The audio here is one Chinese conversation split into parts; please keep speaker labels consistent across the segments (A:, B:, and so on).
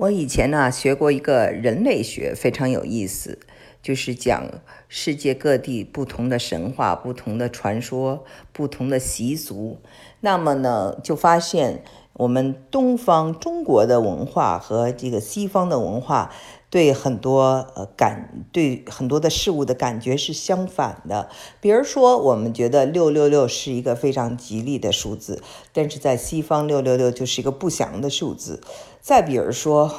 A: 我以前呢学过一个人类学，非常有意思，就是讲世界各地不同的神话、不同的传说、不同的习俗。那么呢，就发现我们东方中国的文化和这个西方的文化。对很多呃感对很多的事物的感觉是相反的。比如说，我们觉得六六六是一个非常吉利的数字，但是在西方，六六六就是一个不祥的数字。再比如说，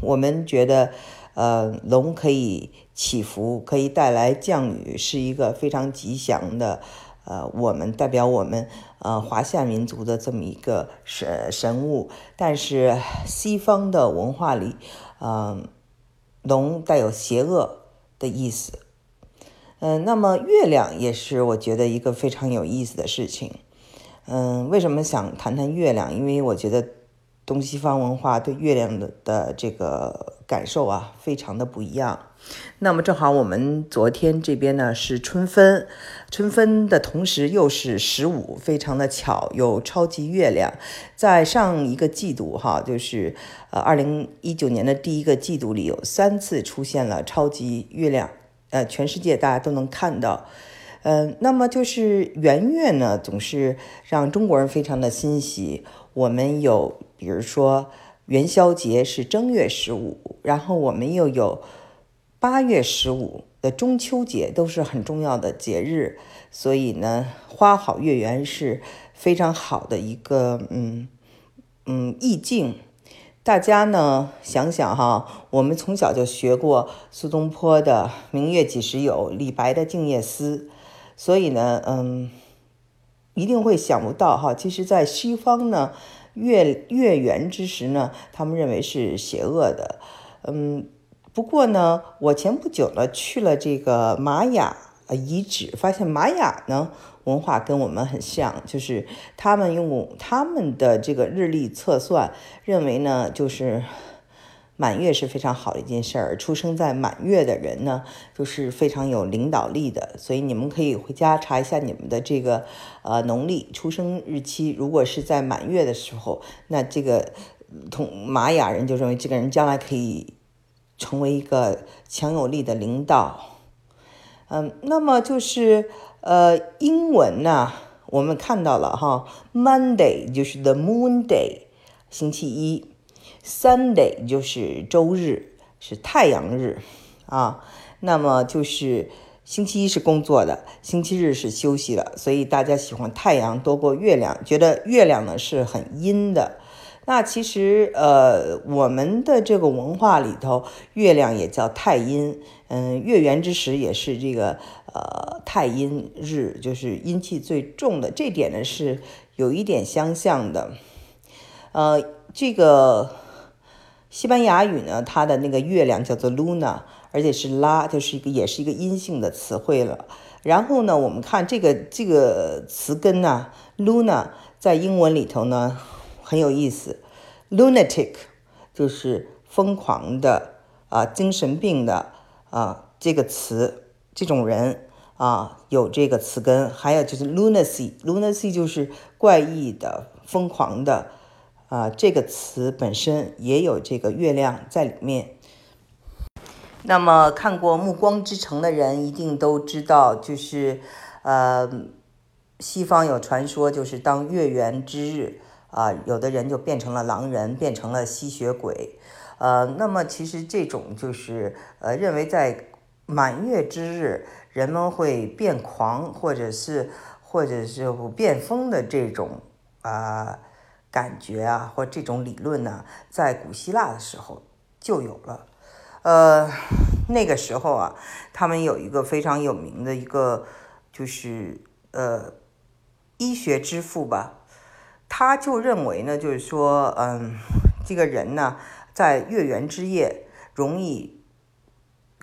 A: 我们觉得呃龙可以祈福，可以带来降雨，是一个非常吉祥的。呃，我们代表我们呃华夏民族的这么一个神神物。但是西方的文化里，嗯。龙带有邪恶的意思，嗯，那么月亮也是我觉得一个非常有意思的事情，嗯，为什么想谈谈月亮？因为我觉得东西方文化对月亮的的这个感受啊，非常的不一样。那么正好我们昨天这边呢是春分，春分的同时又是十五，非常的巧，有超级月亮。在上一个季度哈，就是呃二零一九年的第一个季度里，有三次出现了超级月亮，呃，全世界大家都能看到。嗯，那么就是圆月呢，总是让中国人非常的欣喜。我们有，比如说元宵节是正月十五，然后我们又有。八月十五的中秋节都是很重要的节日，所以呢，花好月圆是非常好的一个嗯嗯意境。大家呢想想哈，我们从小就学过苏东坡的“明月几时有”，李白的《静夜思》，所以呢，嗯，一定会想不到哈。其实，在西方呢，月月圆之时呢，他们认为是邪恶的，嗯。不过呢，我前不久呢去了这个玛雅遗址，发现玛雅呢文化跟我们很像，就是他们用他们的这个日历测算，认为呢就是满月是非常好的一件事儿，出生在满月的人呢就是非常有领导力的，所以你们可以回家查一下你们的这个呃农历出生日期，如果是在满月的时候，那这个同玛雅人就认为这个人将来可以。成为一个强有力的领导，嗯，那么就是呃，英文呢，我们看到了哈，Monday 就是 the Moon Day，星期一；Sunday 就是周日，是太阳日啊。那么就是星期一是工作的，星期日是休息的，所以大家喜欢太阳多过月亮，觉得月亮呢是很阴的。那其实，呃，我们的这个文化里头，月亮也叫太阴，嗯，月圆之时也是这个，呃，太阴日，就是阴气最重的。这点呢是有一点相像的，呃，这个西班牙语呢，它的那个月亮叫做 Luna，而且是拉，就是一个也是一个阴性的词汇了。然后呢，我们看这个这个词根呢，Luna 在英文里头呢。很有意思，lunatic 就是疯狂的啊，精神病的啊，这个词，这种人啊，有这个词根。还有就是 lunacy，lunacy 就是怪异的、疯狂的啊，这个词本身也有这个月亮在里面。那么看过《暮光之城》的人一定都知道，就是呃，西方有传说，就是当月圆之日。啊，有的人就变成了狼人，变成了吸血鬼，呃，那么其实这种就是呃，认为在满月之日人们会变狂，或者是或者是变疯的这种啊感觉啊，或这种理论呢，在古希腊的时候就有了，呃，那个时候啊，他们有一个非常有名的一个就是呃医学之父吧。他就认为呢，就是说，嗯，这个人呢，在月圆之夜容易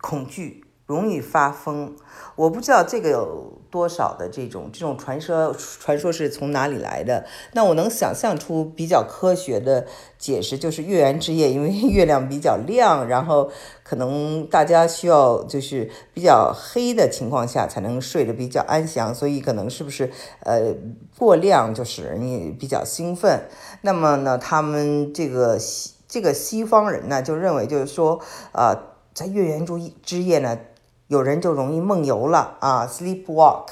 A: 恐惧，容易发疯。我不知道这个有多少的这种这种传说，传说是从哪里来的？那我能想象出比较科学的解释，就是月圆之夜，因为月亮比较亮，然后可能大家需要就是比较黑的情况下才能睡得比较安详，所以可能是不是呃过亮就使人比较兴奋？那么呢，他们这个这个西方人呢就认为就是说，呃，在月圆之之夜呢，有人就容易梦游了啊，sleepwalk，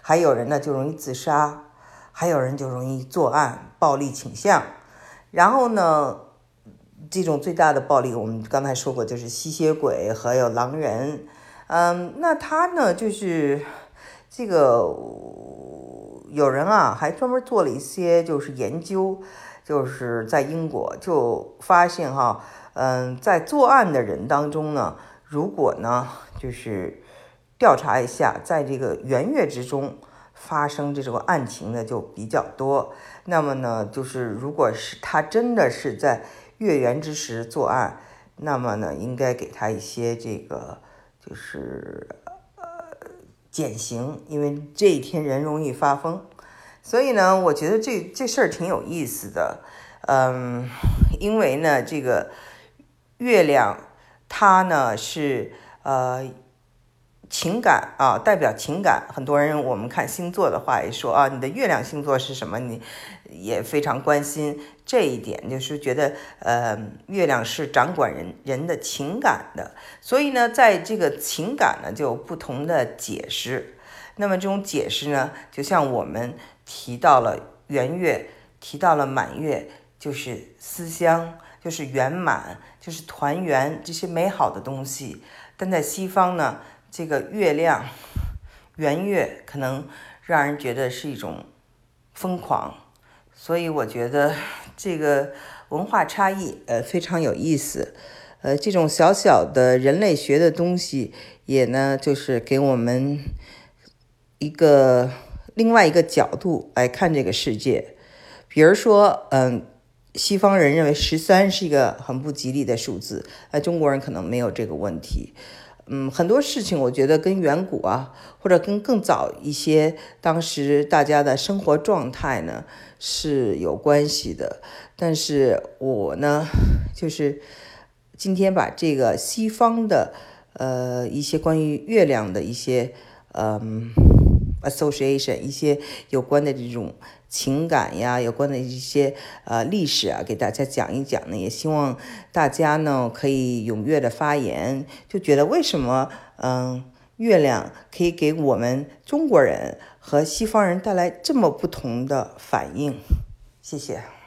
A: 还有人呢就容易自杀，还有人就容易作案，暴力倾向。然后呢，这种最大的暴力，我们刚才说过，就是吸血鬼还有狼人。嗯，那他呢，就是这个有人啊，还专门做了一些就是研究，就是在英国就发现哈，嗯，在作案的人当中呢，如果呢，就是调查一下，在这个圆月之中发生这种案情的就比较多。那么呢，就是如果是他真的是在月圆之时作案，那么呢，应该给他一些这个。就是呃减刑，因为这一天人容易发疯，所以呢，我觉得这这事儿挺有意思的，嗯，因为呢，这个月亮它呢是呃。情感啊，代表情感。很多人我们看星座的话也说啊，你的月亮星座是什么？你也非常关心这一点，就是觉得呃，月亮是掌管人人的情感的。所以呢，在这个情感呢，就有不同的解释。那么这种解释呢，就像我们提到了圆月，提到了满月，就是思乡，就是圆满，就是团圆这些美好的东西。但在西方呢？这个月亮圆月可能让人觉得是一种疯狂，所以我觉得这个文化差异呃非常有意思，呃这种小小的人类学的东西也呢就是给我们一个另外一个角度来看这个世界，比如说嗯西方人认为十三是一个很不吉利的数字，呃中国人可能没有这个问题。嗯，很多事情我觉得跟远古啊，或者跟更早一些当时大家的生活状态呢是有关系的。但是我呢，就是今天把这个西方的呃一些关于月亮的一些嗯。Association 一些有关的这种情感呀，有关的一些呃历史啊，给大家讲一讲呢。也希望大家呢可以踊跃的发言，就觉得为什么嗯月亮可以给我们中国人和西方人带来这么不同的反应？谢谢。